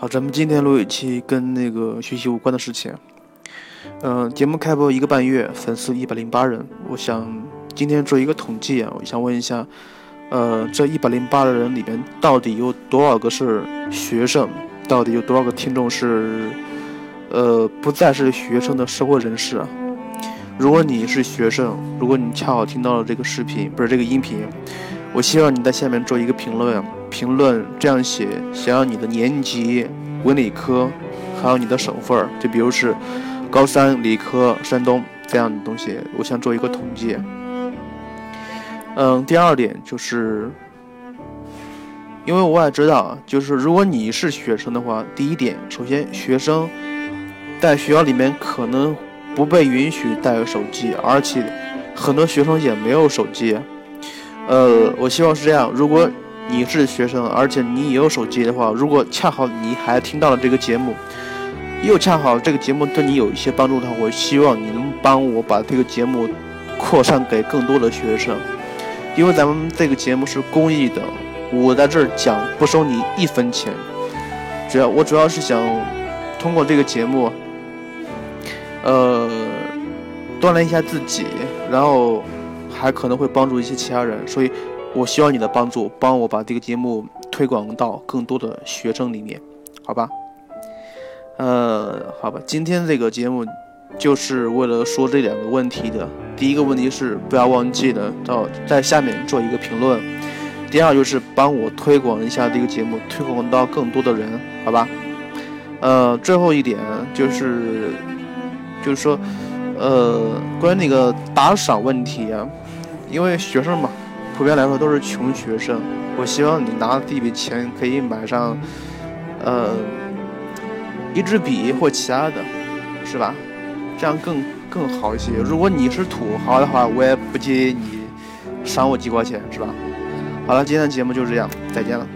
好，咱们今天录一期跟那个学习无关的事情。嗯，节目开播一个半月，粉丝一百零八人。我想今天做一个统计啊，我想问一下，呃，这一百零八的人里边，到底有多少个是学生？到底有多少个听众是呃不再是学生的社会人士啊？如果你是学生，如果你恰好听到了这个视频，不是这个音频，我希望你在下面做一个评论。评论这样写，想要你的年级、文理科，还有你的省份就比如是高三理科山东这样的东西，我想做一个统计。嗯，第二点就是，因为我也知道，就是如果你是学生的话，第一点，首先学生在学校里面可能不被允许带手机，而且很多学生也没有手机。呃，我希望是这样，如果。你是学生，而且你也有手机的话，如果恰好你还听到了这个节目，又恰好这个节目对你有一些帮助的话，我希望你能帮我把这个节目扩散给更多的学生，因为咱们这个节目是公益的，我在这儿讲不收你一分钱，主要我主要是想通过这个节目，呃，锻炼一下自己，然后还可能会帮助一些其他人，所以。我需要你的帮助，帮我把这个节目推广到更多的学生里面，好吧？呃，好吧，今天这个节目就是为了说这两个问题的。第一个问题是不要忘记了到在下面做一个评论，第二就是帮我推广一下这个节目，推广到更多的人，好吧？呃，最后一点就是就是说，呃，关于那个打赏问题啊，因为学生嘛。普遍来说都是穷学生，我希望你拿这笔钱可以买上，呃，一支笔或其他的，是吧？这样更更好一些。如果你是土豪的话，我也不介意你赏我几块钱，是吧？好了，今天的节目就这样，再见了。